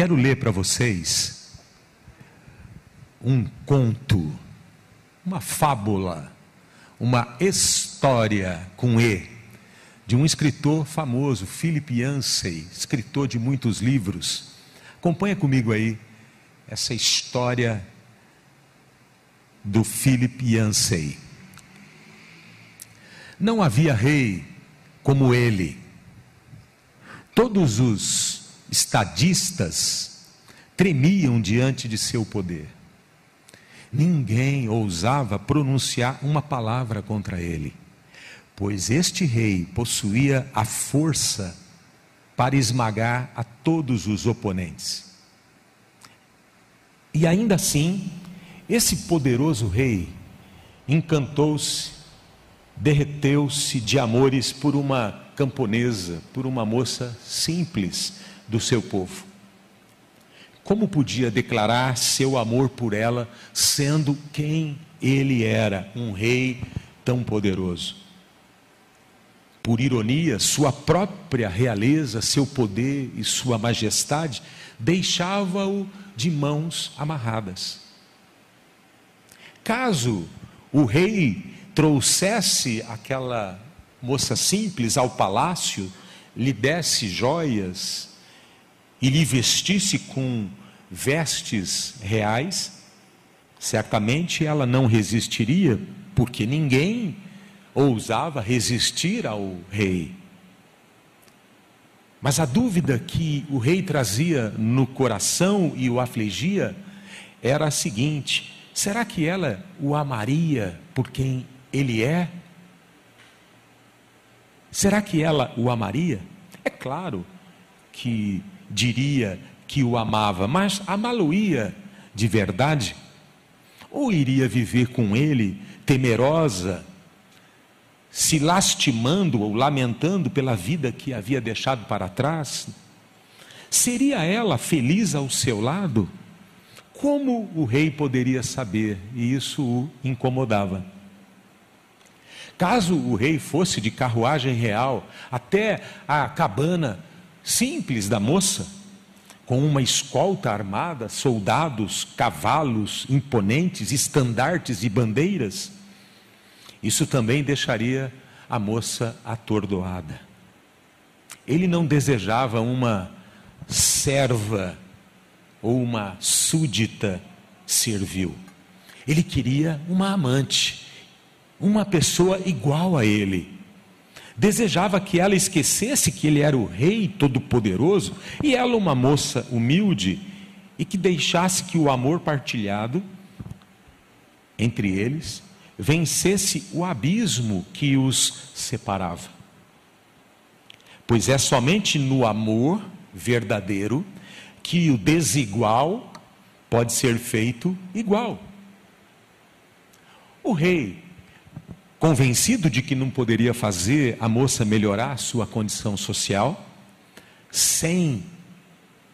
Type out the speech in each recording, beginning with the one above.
Quero ler para vocês um conto, uma fábula, uma história com E, de um escritor famoso, Philip Yancey, escritor de muitos livros. Acompanha comigo aí essa história do Philip Yancey. Não havia rei como ele. Todos os estadistas tremiam diante de seu poder. Ninguém ousava pronunciar uma palavra contra ele, pois este rei possuía a força para esmagar a todos os oponentes. E ainda assim, esse poderoso rei encantou-se, derreteu-se de amores por uma camponesa, por uma moça simples do seu povo. Como podia declarar seu amor por ela, sendo quem ele era, um rei tão poderoso? Por ironia, sua própria realeza, seu poder e sua majestade deixava-o de mãos amarradas. Caso o rei trouxesse aquela moça simples ao palácio, lhe desse joias e lhe vestisse com vestes reais, certamente ela não resistiria, porque ninguém ousava resistir ao rei. Mas a dúvida que o rei trazia no coração e o afligia era a seguinte: será que ela o amaria por quem ele é? Será que ela o amaria? É claro que diria que o amava, mas amá-lo-ia de verdade? Ou iria viver com ele temerosa, se lastimando ou lamentando pela vida que havia deixado para trás? Seria ela feliz ao seu lado? Como o rei poderia saber? E isso o incomodava. Caso o rei fosse de carruagem real até a cabana simples da moça, com uma escolta armada, soldados, cavalos imponentes, estandartes e bandeiras, isso também deixaria a moça atordoada. Ele não desejava uma serva ou uma súdita servil. Ele queria uma amante uma pessoa igual a ele. Desejava que ela esquecesse que ele era o rei todo-poderoso e ela uma moça humilde e que deixasse que o amor partilhado entre eles vencesse o abismo que os separava. Pois é somente no amor verdadeiro que o desigual pode ser feito igual. O rei convencido de que não poderia fazer a moça melhorar sua condição social, sem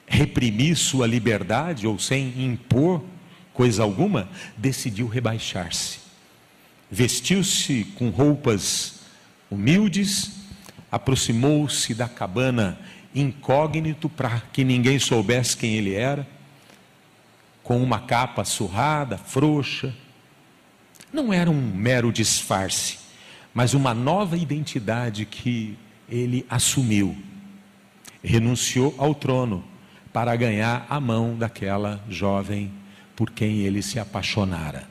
reprimir sua liberdade ou sem impor coisa alguma, decidiu rebaixar-se. Vestiu-se com roupas humildes, aproximou-se da cabana incógnito para que ninguém soubesse quem ele era, com uma capa surrada, frouxa, não era um mero disfarce, mas uma nova identidade que ele assumiu. Renunciou ao trono para ganhar a mão daquela jovem por quem ele se apaixonara.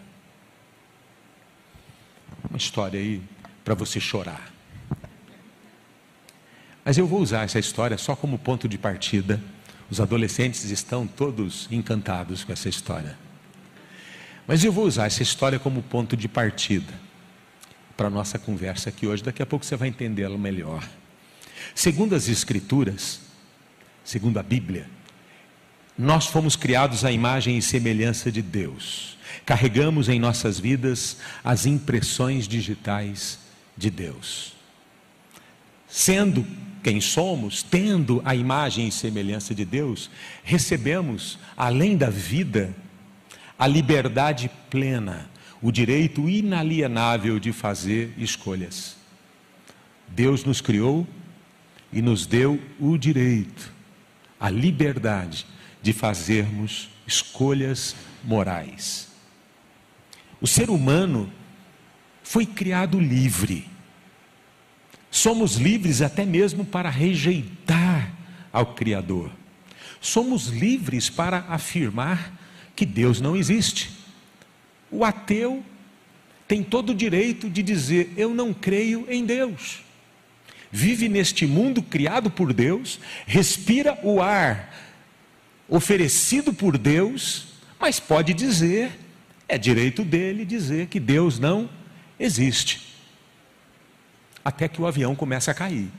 Uma história aí para você chorar. Mas eu vou usar essa história só como ponto de partida. Os adolescentes estão todos encantados com essa história. Mas eu vou usar essa história como ponto de partida para a nossa conversa aqui hoje. Daqui a pouco você vai entendê-la melhor. Segundo as Escrituras, segundo a Bíblia, nós fomos criados à imagem e semelhança de Deus. Carregamos em nossas vidas as impressões digitais de Deus. Sendo quem somos, tendo a imagem e semelhança de Deus, recebemos, além da vida a liberdade plena, o direito inalienável de fazer escolhas. Deus nos criou e nos deu o direito, a liberdade de fazermos escolhas morais. O ser humano foi criado livre. Somos livres até mesmo para rejeitar ao Criador. Somos livres para afirmar que Deus não existe. O ateu tem todo o direito de dizer: Eu não creio em Deus. Vive neste mundo criado por Deus, respira o ar oferecido por Deus, mas pode dizer, é direito dele dizer que Deus não existe. Até que o avião começa a cair.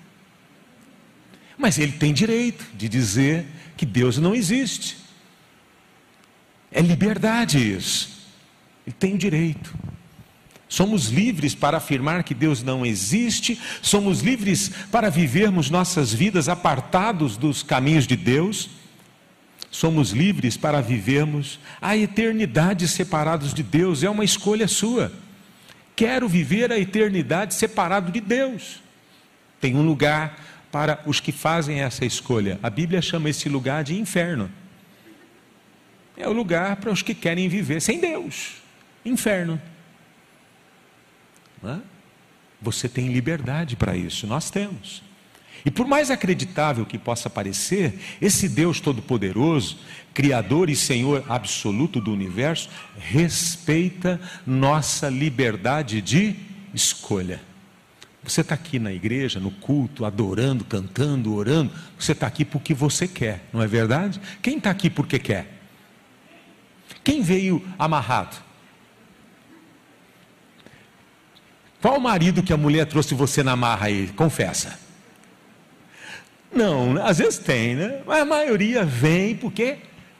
Mas ele tem direito de dizer que Deus não existe. É liberdade isso. Ele tem o direito. Somos livres para afirmar que Deus não existe, somos livres para vivermos nossas vidas apartados dos caminhos de Deus, somos livres para vivermos a eternidade separados de Deus, é uma escolha sua. Quero viver a eternidade separado de Deus. Tem um lugar para os que fazem essa escolha. A Bíblia chama esse lugar de inferno. É o lugar para os que querem viver sem Deus. Inferno. É? Você tem liberdade para isso, nós temos. E por mais acreditável que possa parecer, esse Deus Todo-Poderoso, Criador e Senhor absoluto do universo, respeita nossa liberdade de escolha. Você está aqui na igreja, no culto, adorando, cantando, orando, você está aqui porque você quer, não é verdade? Quem está aqui porque quer? Quem veio amarrado? Qual o marido que a mulher trouxe você na marra aí? Confessa. Não, às vezes tem, né? Mas a maioria vem porque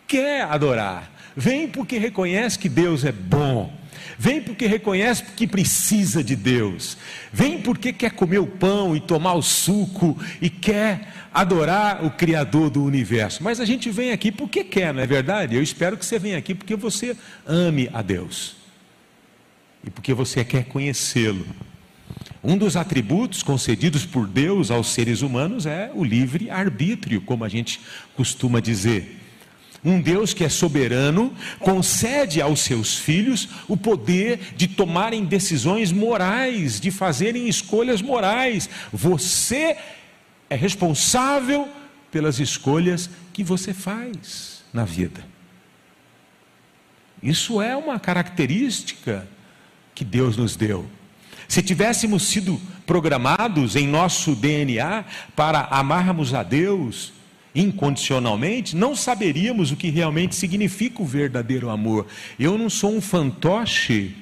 quer adorar. Vem porque reconhece que Deus é bom. Vem porque reconhece que precisa de Deus. Vem porque quer comer o pão e tomar o suco e quer adorar o Criador do universo. Mas a gente vem aqui porque quer, não é verdade? Eu espero que você venha aqui porque você ame a Deus e porque você quer conhecê-lo. Um dos atributos concedidos por Deus aos seres humanos é o livre arbítrio, como a gente costuma dizer. Um Deus que é soberano concede aos seus filhos o poder de tomarem decisões morais, de fazerem escolhas morais. Você é responsável pelas escolhas que você faz na vida. Isso é uma característica que Deus nos deu. Se tivéssemos sido programados em nosso DNA para amarmos a Deus incondicionalmente, não saberíamos o que realmente significa o verdadeiro amor. Eu não sou um fantoche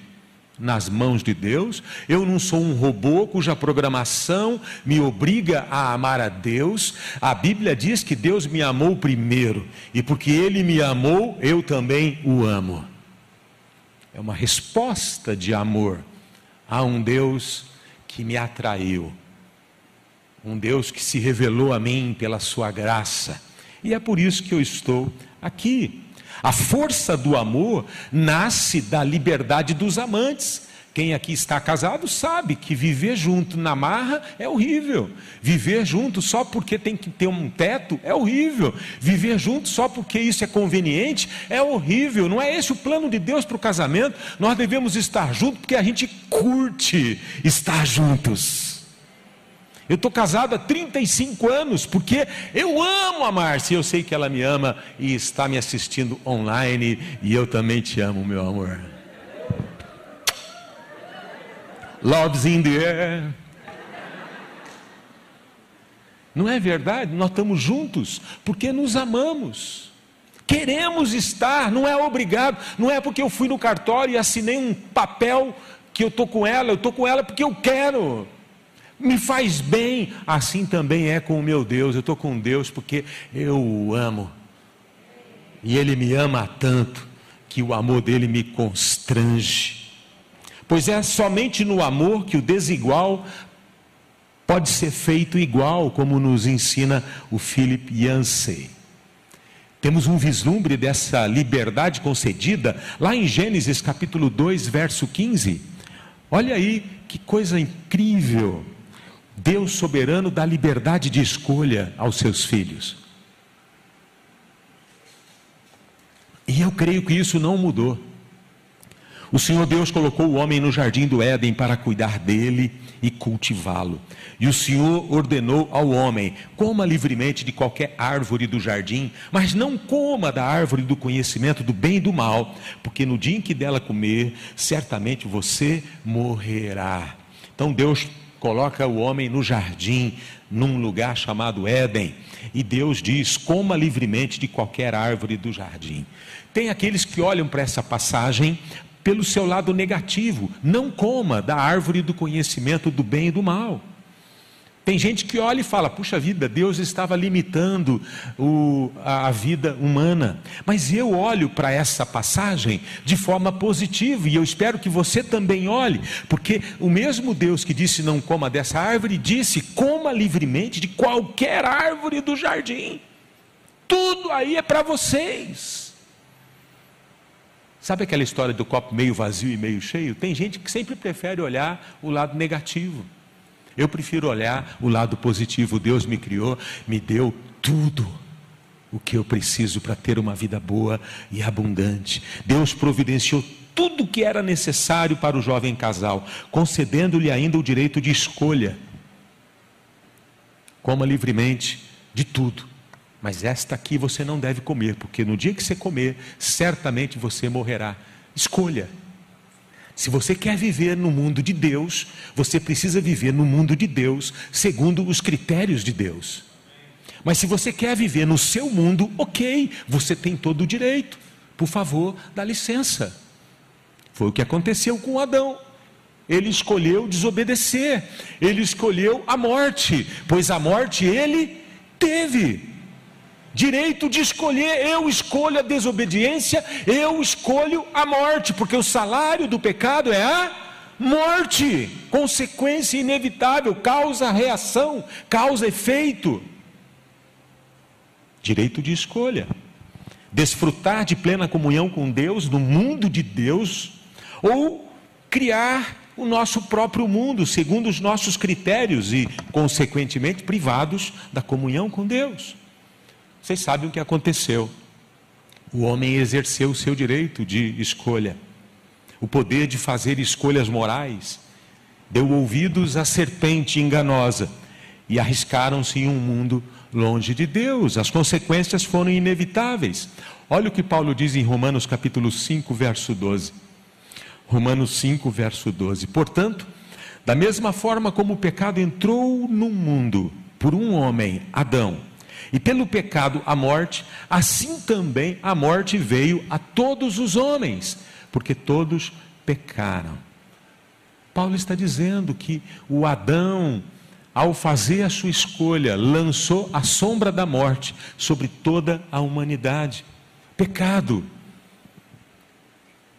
nas mãos de Deus, eu não sou um robô cuja programação me obriga a amar a Deus. A Bíblia diz que Deus me amou primeiro, e porque Ele me amou, eu também o amo é uma resposta de amor a um Deus que me atraiu, um Deus que se revelou a mim pela sua graça, e é por isso que eu estou aqui. A força do amor nasce da liberdade dos amantes. Quem aqui está casado sabe que viver junto na marra é horrível. Viver junto só porque tem que ter um teto é horrível. Viver junto só porque isso é conveniente é horrível. Não é esse o plano de Deus para o casamento. Nós devemos estar juntos porque a gente curte estar juntos. Eu estou casado há 35 anos porque eu amo a Márcia. Eu sei que ela me ama e está me assistindo online. E eu também te amo, meu amor. Love's in the air. Não é verdade? Nós estamos juntos porque nos amamos. Queremos estar, não é obrigado, não é porque eu fui no cartório e assinei um papel que eu estou com ela, eu estou com ela porque eu quero. Me faz bem, assim também é com o meu Deus. Eu estou com Deus porque eu o amo. E Ele me ama tanto que o amor dele me constrange. Pois é somente no amor que o desigual pode ser feito igual, como nos ensina o Philip Yancey. Temos um vislumbre dessa liberdade concedida lá em Gênesis capítulo 2, verso 15. Olha aí que coisa incrível. Deus soberano dá liberdade de escolha aos seus filhos. eu creio que isso não mudou. O Senhor Deus colocou o homem no jardim do Éden para cuidar dele e cultivá-lo. E o Senhor ordenou ao homem: coma livremente de qualquer árvore do jardim, mas não coma da árvore do conhecimento do bem e do mal, porque no dia em que dela comer, certamente você morrerá. Então Deus coloca o homem no jardim, num lugar chamado Éden, e Deus diz: coma livremente de qualquer árvore do jardim. Tem aqueles que olham para essa passagem pelo seu lado negativo. Não coma da árvore do conhecimento do bem e do mal. Tem gente que olha e fala: puxa vida, Deus estava limitando o, a, a vida humana. Mas eu olho para essa passagem de forma positiva e eu espero que você também olhe, porque o mesmo Deus que disse não coma dessa árvore, disse: coma livremente de qualquer árvore do jardim. Tudo aí é para vocês. Sabe aquela história do copo meio vazio e meio cheio? Tem gente que sempre prefere olhar o lado negativo. Eu prefiro olhar o lado positivo. Deus me criou, me deu tudo o que eu preciso para ter uma vida boa e abundante. Deus providenciou tudo o que era necessário para o jovem casal, concedendo-lhe ainda o direito de escolha. Coma livremente de tudo mas esta aqui você não deve comer, porque no dia que você comer, certamente você morrerá. Escolha. Se você quer viver no mundo de Deus, você precisa viver no mundo de Deus segundo os critérios de Deus. Mas se você quer viver no seu mundo, ok, você tem todo o direito. Por favor, dá licença. Foi o que aconteceu com Adão. Ele escolheu desobedecer, ele escolheu a morte, pois a morte ele teve direito de escolher. Eu escolho a desobediência, eu escolho a morte, porque o salário do pecado é a morte, consequência inevitável, causa reação, causa efeito. Direito de escolha. Desfrutar de plena comunhão com Deus, no mundo de Deus, ou criar o nosso próprio mundo, segundo os nossos critérios e, consequentemente, privados da comunhão com Deus. Vocês sabem o que aconteceu. O homem exerceu o seu direito de escolha, o poder de fazer escolhas morais, deu ouvidos à serpente enganosa e arriscaram-se em um mundo longe de Deus. As consequências foram inevitáveis. Olha o que Paulo diz em Romanos capítulo 5, verso 12. Romanos 5, verso 12. Portanto, da mesma forma como o pecado entrou no mundo por um homem, Adão, e pelo pecado a morte, assim também a morte veio a todos os homens, porque todos pecaram. Paulo está dizendo que o Adão, ao fazer a sua escolha, lançou a sombra da morte sobre toda a humanidade. Pecado.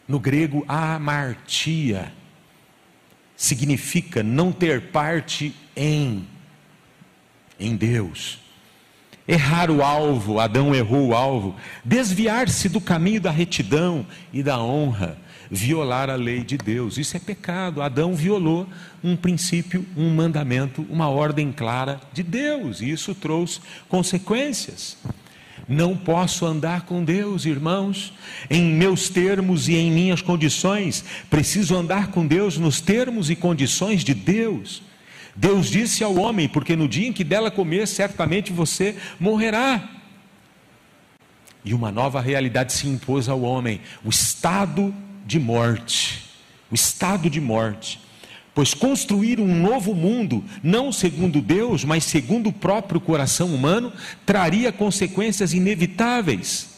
No grego, amartia significa não ter parte em em Deus. Errar o alvo, Adão errou o alvo, desviar-se do caminho da retidão e da honra, violar a lei de Deus. Isso é pecado. Adão violou um princípio, um mandamento, uma ordem clara de Deus, e isso trouxe consequências. Não posso andar com Deus, irmãos, em meus termos e em minhas condições. Preciso andar com Deus nos termos e condições de Deus. Deus disse ao homem: Porque no dia em que dela comer, certamente você morrerá. E uma nova realidade se impôs ao homem: o estado de morte. O estado de morte. Pois construir um novo mundo, não segundo Deus, mas segundo o próprio coração humano, traria consequências inevitáveis.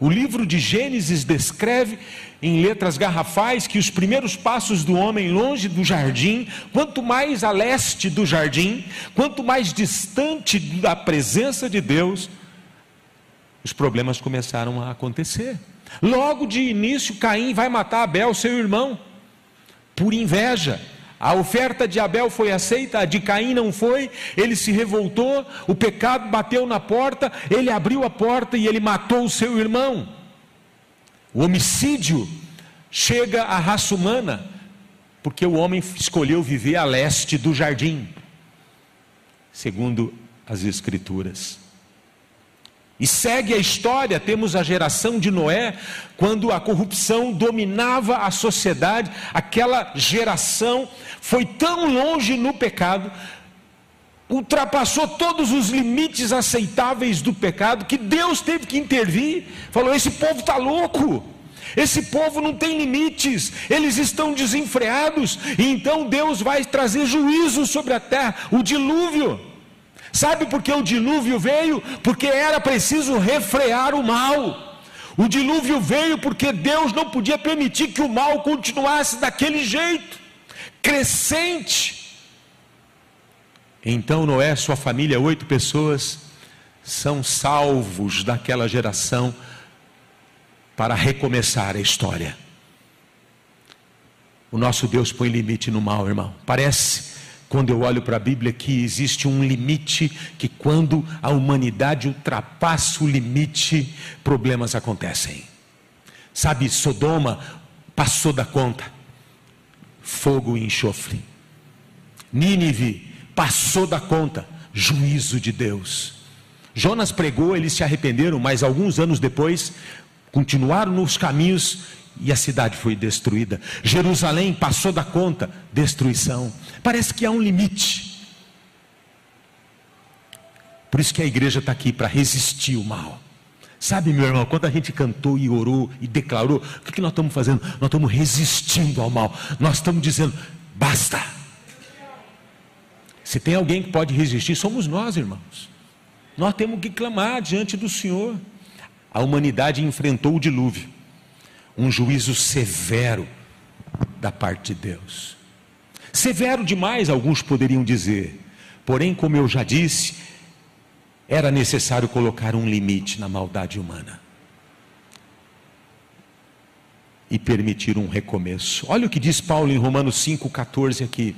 O livro de Gênesis descreve em letras garrafais que os primeiros passos do homem longe do jardim, quanto mais a leste do jardim, quanto mais distante da presença de Deus, os problemas começaram a acontecer. Logo de início, Caim vai matar Abel, seu irmão, por inveja. A oferta de Abel foi aceita, a de Caim não foi. Ele se revoltou, o pecado bateu na porta, ele abriu a porta e ele matou o seu irmão. O homicídio chega à raça humana porque o homem escolheu viver a leste do jardim, segundo as Escrituras. E segue a história, temos a geração de Noé, quando a corrupção dominava a sociedade, aquela geração foi tão longe no pecado, ultrapassou todos os limites aceitáveis do pecado, que Deus teve que intervir, falou: esse povo está louco. Esse povo não tem limites, eles estão desenfreados, e então Deus vai trazer juízo sobre a terra, o dilúvio. Sabe por que o dilúvio veio? Porque era preciso refrear o mal. O dilúvio veio porque Deus não podia permitir que o mal continuasse daquele jeito, crescente. Então Noé, sua família, oito pessoas, são salvos daquela geração para recomeçar a história. O nosso Deus põe limite no mal, irmão. Parece quando eu olho para a Bíblia, que existe um limite, que quando a humanidade ultrapassa o limite, problemas acontecem. Sabe, Sodoma passou da conta, fogo e enxofre. Nínive passou da conta, juízo de Deus. Jonas pregou, eles se arrependeram, mas alguns anos depois continuaram nos caminhos e a cidade foi destruída. Jerusalém passou da conta, destruição. Parece que há um limite. Por isso que a igreja está aqui para resistir o mal. Sabe, meu irmão, quando a gente cantou e orou e declarou, o que, que nós estamos fazendo? Nós estamos resistindo ao mal. Nós estamos dizendo, basta. Se tem alguém que pode resistir, somos nós, irmãos. Nós temos que clamar diante do Senhor. A humanidade enfrentou o dilúvio um juízo severo da parte de Deus. Severo demais, alguns poderiam dizer, porém, como eu já disse, era necessário colocar um limite na maldade humana e permitir um recomeço. Olha o que diz Paulo em Romanos 5,14 aqui.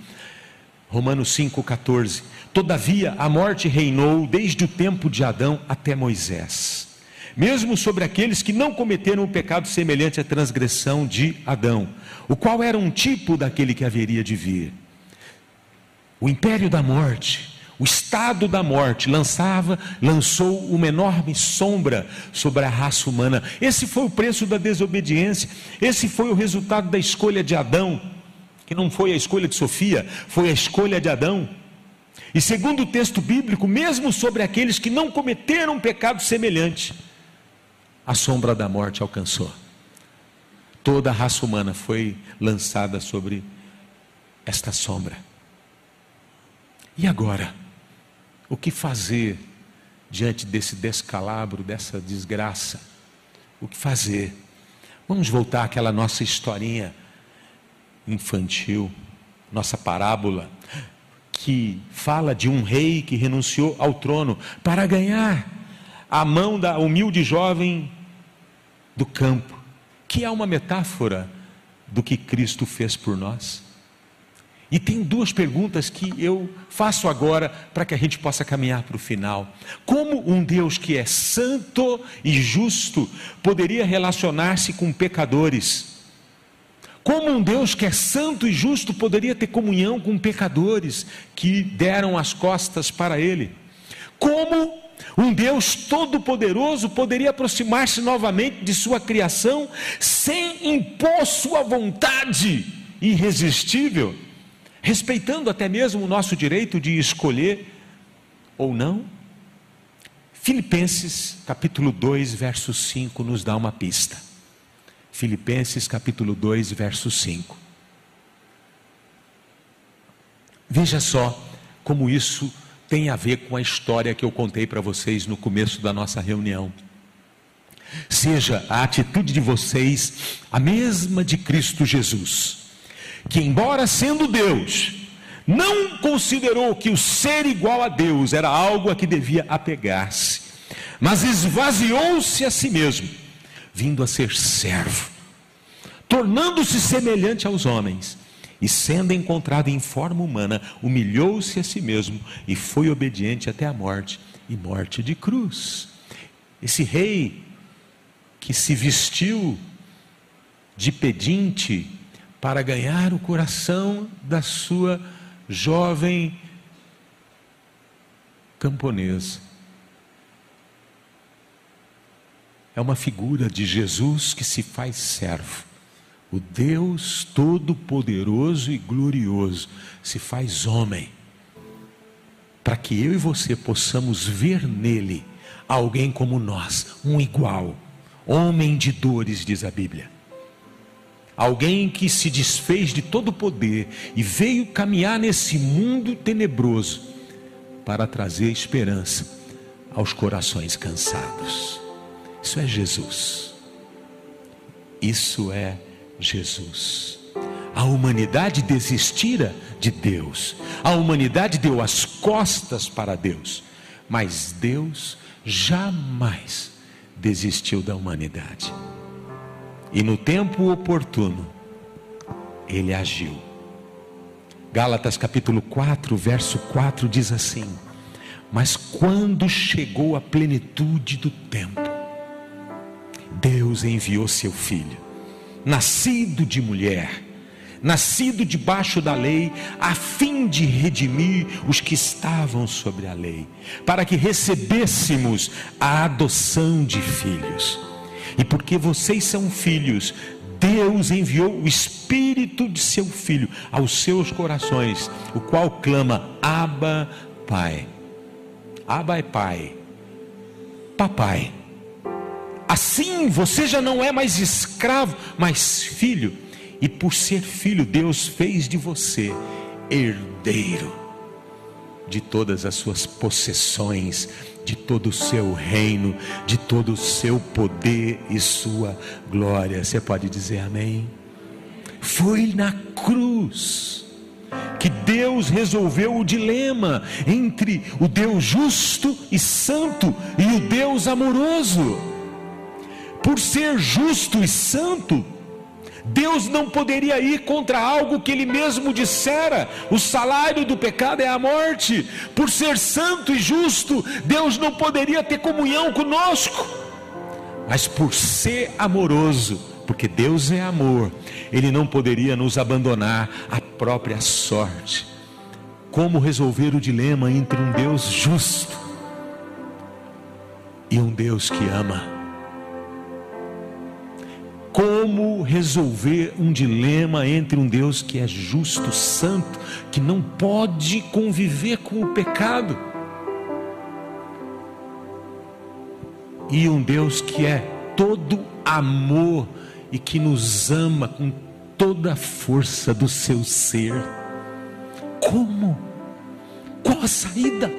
Romanos 5,14. Todavia a morte reinou desde o tempo de Adão até Moisés mesmo sobre aqueles que não cometeram um pecado semelhante à transgressão de Adão, o qual era um tipo daquele que haveria de vir. O império da morte, o estado da morte lançava, lançou uma enorme sombra sobre a raça humana. Esse foi o preço da desobediência, esse foi o resultado da escolha de Adão, que não foi a escolha de Sofia, foi a escolha de Adão. E segundo o texto bíblico, mesmo sobre aqueles que não cometeram um pecado semelhante, a sombra da morte alcançou. Toda a raça humana foi lançada sobre esta sombra. E agora? O que fazer diante desse descalabro, dessa desgraça? O que fazer? Vamos voltar àquela nossa historinha infantil, nossa parábola, que fala de um rei que renunciou ao trono para ganhar a mão da humilde jovem do campo, que é uma metáfora do que Cristo fez por nós. E tem duas perguntas que eu faço agora para que a gente possa caminhar para o final. Como um Deus que é santo e justo poderia relacionar-se com pecadores? Como um Deus que é santo e justo poderia ter comunhão com pecadores que deram as costas para Ele? Como um Deus todo-poderoso poderia aproximar-se novamente de sua criação sem impor sua vontade irresistível, respeitando até mesmo o nosso direito de escolher ou não? Filipenses capítulo 2, verso 5 nos dá uma pista. Filipenses capítulo 2, verso 5. Veja só como isso tem a ver com a história que eu contei para vocês no começo da nossa reunião. Seja a atitude de vocês a mesma de Cristo Jesus, que, embora sendo Deus, não considerou que o ser igual a Deus era algo a que devia apegar-se, mas esvaziou-se a si mesmo, vindo a ser servo, tornando-se semelhante aos homens e sendo encontrado em forma humana, humilhou-se a si mesmo e foi obediente até a morte e morte de cruz. Esse rei que se vestiu de pedinte para ganhar o coração da sua jovem camponesa. é uma figura de Jesus que se faz servo. O Deus Todo-Poderoso e Glorioso se faz homem, para que eu e você possamos ver nele alguém como nós, um igual, homem de dores, diz a Bíblia. Alguém que se desfez de todo o poder e veio caminhar nesse mundo tenebroso para trazer esperança aos corações cansados. Isso é Jesus. Isso é Jesus. A humanidade desistira de Deus. A humanidade deu as costas para Deus. Mas Deus jamais desistiu da humanidade. E no tempo oportuno, ele agiu. Gálatas capítulo 4, verso 4 diz assim: Mas quando chegou a plenitude do tempo, Deus enviou seu filho, nascido de mulher, nascido debaixo da lei, a fim de redimir os que estavam sobre a lei, para que recebêssemos a adoção de filhos. E porque vocês são filhos, Deus enviou o Espírito de seu Filho aos seus corações, o qual clama: Abba, Pai. Abba é Pai. Papai. Assim você já não é mais escravo, mas filho. E por ser filho, Deus fez de você herdeiro de todas as suas possessões, de todo o seu reino, de todo o seu poder e sua glória. Você pode dizer amém? Foi na cruz que Deus resolveu o dilema entre o Deus justo e santo e o Deus amoroso por ser justo e santo, Deus não poderia ir contra algo que Ele mesmo dissera: o salário do pecado é a morte. Por ser santo e justo, Deus não poderia ter comunhão conosco. Mas por ser amoroso, porque Deus é amor, Ele não poderia nos abandonar à própria sorte. Como resolver o dilema entre um Deus justo e um Deus que ama? Como resolver um dilema entre um Deus que é justo, santo, que não pode conviver com o pecado, e um Deus que é todo amor e que nos ama com toda a força do seu ser. Como? Qual a saída?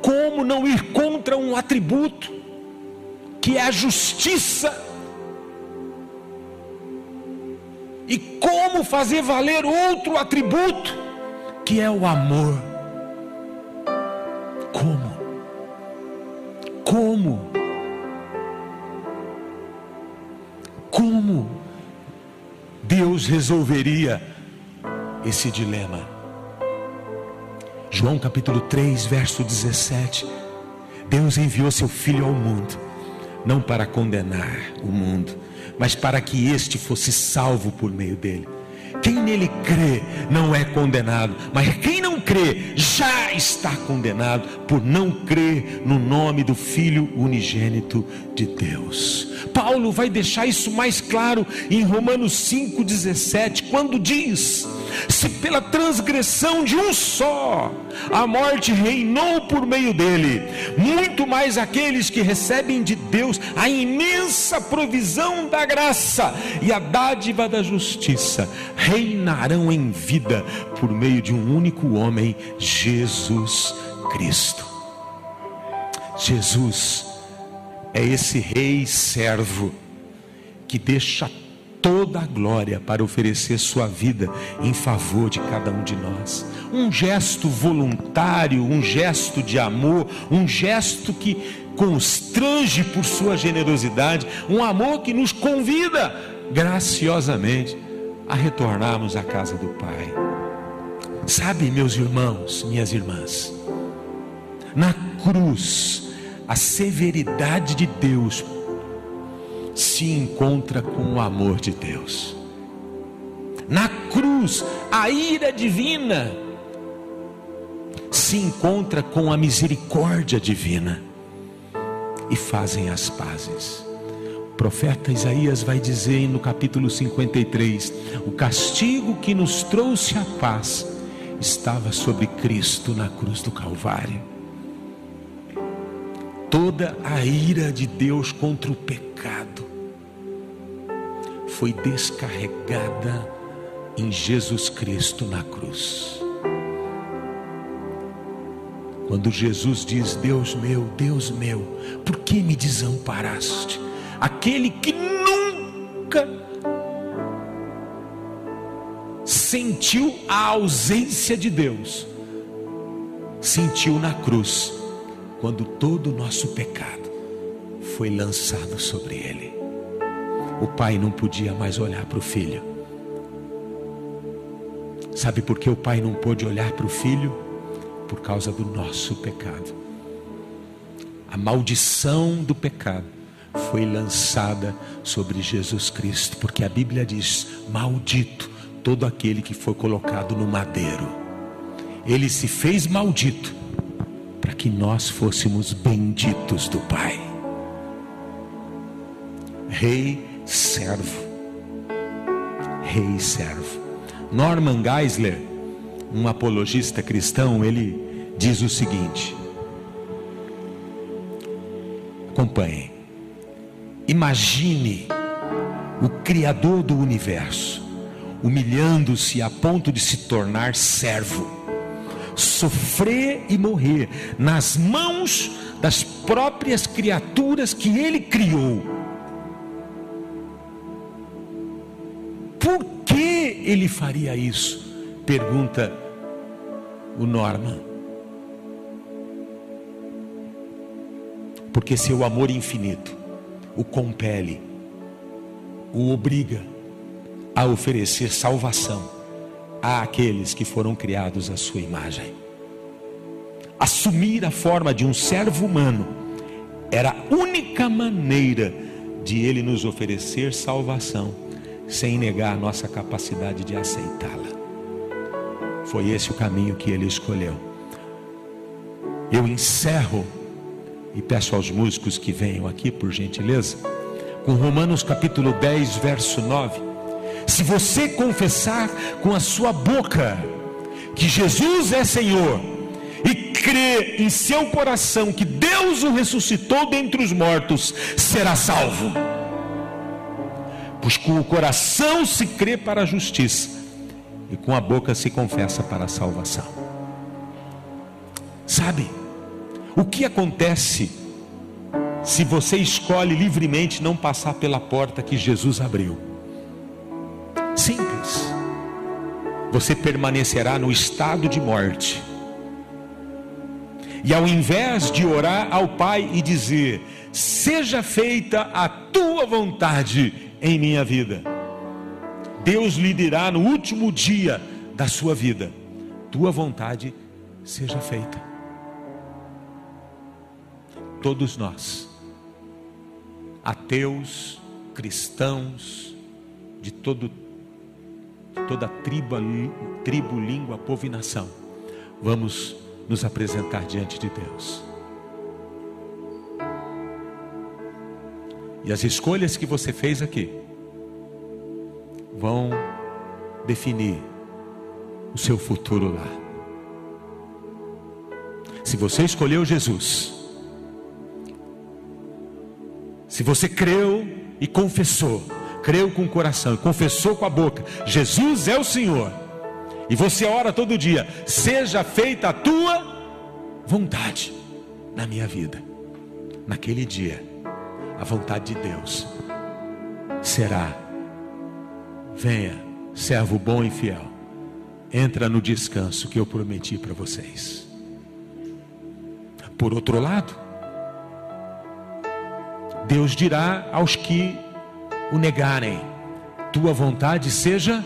Como não ir contra um atributo que é a justiça? E como fazer valer outro atributo, que é o amor? Como? Como? Como Deus resolveria esse dilema? João capítulo 3, verso 17. Deus enviou seu Filho ao mundo, não para condenar o mundo, mas para que este fosse salvo por meio dele. Quem nele crê não é condenado, mas quem não crê já está condenado por não crer no nome do Filho unigênito de Deus. Paulo vai deixar isso mais claro em Romanos 5,17, quando diz: Se pela transgressão de um só a morte reinou por meio dele, muito mais aqueles que recebem de Deus a imensa provisão da graça e a dádiva da justiça reinarão em vida por meio de um único homem, Jesus Cristo. Jesus é esse rei servo que deixa toda a glória para oferecer sua vida em favor de cada um de nós. Um gesto voluntário, um gesto de amor, um gesto que constrange por sua generosidade, um amor que nos convida graciosamente a retornarmos à casa do Pai. Sabe, meus irmãos, minhas irmãs, na cruz, a severidade de Deus se encontra com o amor de Deus. Na cruz, a ira divina se encontra com a misericórdia divina. e fazem as pazes. O profeta Isaías vai dizer no capítulo 53: o castigo que nos trouxe a paz estava sobre Cristo na cruz do Calvário. Toda a ira de Deus contra o pecado foi descarregada em Jesus Cristo na cruz. Quando Jesus diz: Deus meu, Deus meu, por que me desamparaste? Aquele que nunca sentiu a ausência de Deus, sentiu na cruz, quando todo o nosso pecado foi lançado sobre ele. O pai não podia mais olhar para o filho. Sabe por que o pai não pôde olhar para o filho? Por causa do nosso pecado. A maldição do pecado foi lançada sobre Jesus Cristo, porque a Bíblia diz: Maldito todo aquele que foi colocado no madeiro. Ele se fez maldito para que nós fôssemos benditos do Pai. Rei servo. Rei servo. Norman Geisler, um apologista cristão, ele diz o seguinte: acompanhe. Imagine o Criador do universo humilhando-se a ponto de se tornar servo, sofrer e morrer nas mãos das próprias criaturas que ele criou. Ele faria isso? Pergunta o Norman. Porque seu amor infinito o compele, o obriga a oferecer salvação àqueles que foram criados à sua imagem. Assumir a forma de um servo humano era a única maneira de ele nos oferecer salvação, sem negar nossa capacidade de aceitá-la. Foi esse o caminho que ele escolheu. Eu encerro e peço aos músicos que venham aqui, por gentileza, com Romanos capítulo 10, verso 9 se você confessar com a sua boca que Jesus é Senhor e crer em seu coração que Deus o ressuscitou dentre os mortos, será salvo. Com o coração se crê para a justiça e com a boca se confessa para a salvação. Sabe, o que acontece se você escolhe livremente não passar pela porta que Jesus abriu? Simples. Você permanecerá no estado de morte. E ao invés de orar ao Pai e dizer: Seja feita a tua vontade em minha vida, Deus lhe dirá no último dia da sua vida: Tua vontade seja feita. Todos nós, ateus, cristãos, de todo toda tribo, tribo, língua, povo e nação, vamos nos apresentar diante de Deus. E as escolhas que você fez aqui vão definir o seu futuro lá. Se você escolheu Jesus, se você creu e confessou, creu com o coração e confessou com a boca: Jesus é o Senhor, e você ora todo dia: seja feita a tua vontade na minha vida. Naquele dia, a vontade de Deus será: venha, servo bom e fiel, entra no descanso que eu prometi para vocês. Por outro lado, Deus dirá aos que o negarem, tua vontade seja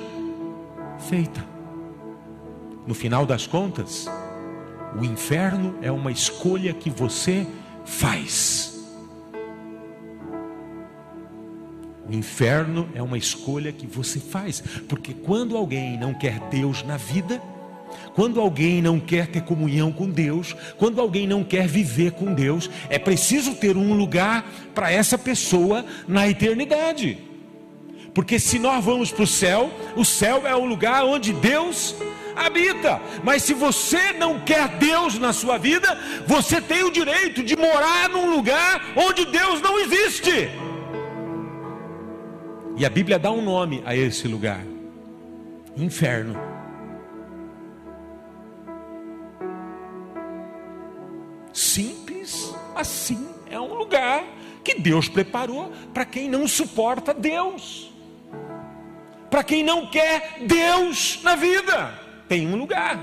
feita. No final das contas, o inferno é uma escolha que você faz. O inferno é uma escolha que você faz, porque quando alguém não quer Deus na vida, Quando alguém não quer ter comunhão com Deus, quando alguém não quer viver com Deus, é preciso ter um lugar para essa pessoa na eternidade. Porque se nós vamos para o céu, o céu é o lugar onde Deus habita. Mas se você não quer Deus na sua vida, você tem o direito de morar num lugar onde Deus não existe. E a Bíblia dá um nome a esse lugar: inferno. Simples assim, é um lugar que Deus preparou para quem não suporta Deus, para quem não quer Deus na vida. Tem um lugar.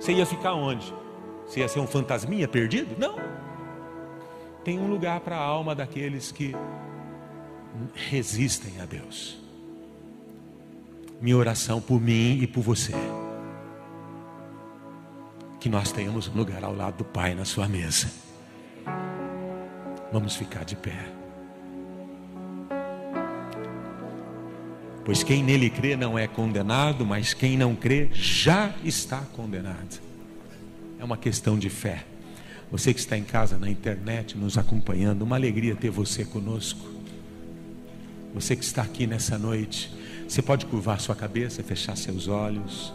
Você ia ficar onde? Você ia ser um fantasminha perdido? Não. Tem um lugar para a alma daqueles que resistem a Deus. Minha oração por mim e por você que nós tenhamos um lugar ao lado do Pai na sua mesa. Vamos ficar de pé. Pois quem nele crê não é condenado, mas quem não crê já está condenado. É uma questão de fé. Você que está em casa, na internet, nos acompanhando, uma alegria ter você conosco. Você que está aqui nessa noite, você pode curvar sua cabeça, fechar seus olhos.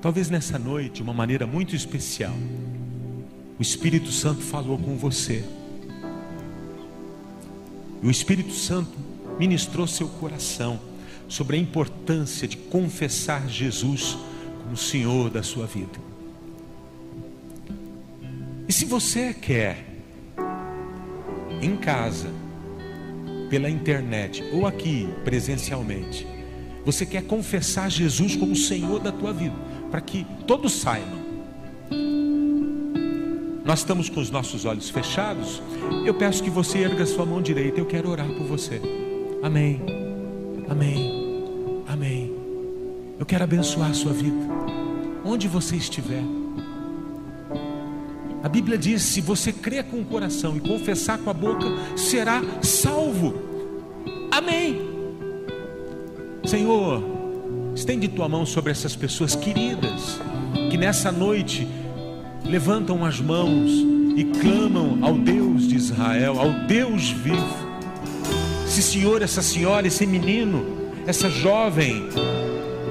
Talvez nessa noite, de uma maneira muito especial, o Espírito Santo falou com você. E o Espírito Santo ministrou seu coração sobre a importância de confessar Jesus como Senhor da sua vida. E se você quer, em casa, pela internet ou aqui presencialmente, você quer confessar Jesus como Senhor da tua vida, para que todos saibam. Nós estamos com os nossos olhos fechados. Eu peço que você erga sua mão direita. Eu quero orar por você. Amém. Amém. Amém. Eu quero abençoar a sua vida. Onde você estiver. A Bíblia diz: se você crer com o coração e confessar com a boca, será salvo. Amém. Senhor, estende tua mão sobre essas pessoas queridas que nessa noite levantam as mãos e clamam ao Deus de Israel, ao Deus vivo. Esse senhor, essa senhora, esse menino, essa jovem,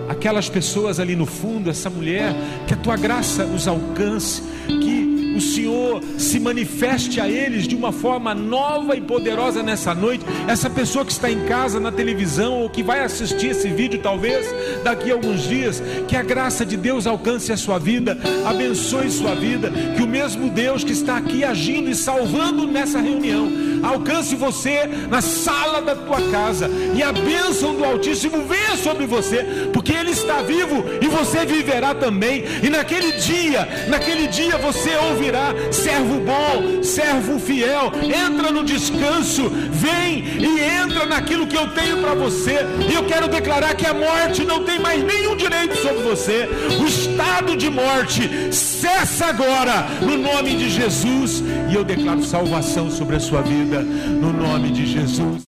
aquelas pessoas ali no fundo, essa mulher, que a tua graça os alcance, que o Senhor se manifeste a eles de uma forma nova e poderosa nessa noite. Essa pessoa que está em casa, na televisão, ou que vai assistir esse vídeo, talvez daqui a alguns dias, que a graça de Deus alcance a sua vida, abençoe sua vida, que o mesmo Deus que está aqui agindo e salvando nessa reunião, alcance você na sala da tua casa e a bênção do Altíssimo venha sobre você, porque Ele está vivo e você viverá também. E naquele dia, naquele dia você ouvirá: servo bom, servo fiel, entra no descanso, vem e entra naquilo que eu tenho para você. E eu quero declarar que a morte não tem mais nenhum direito sobre você. O estado de morte cessa agora, no nome de Jesus. E eu declaro salvação sobre a sua vida, no nome de Jesus.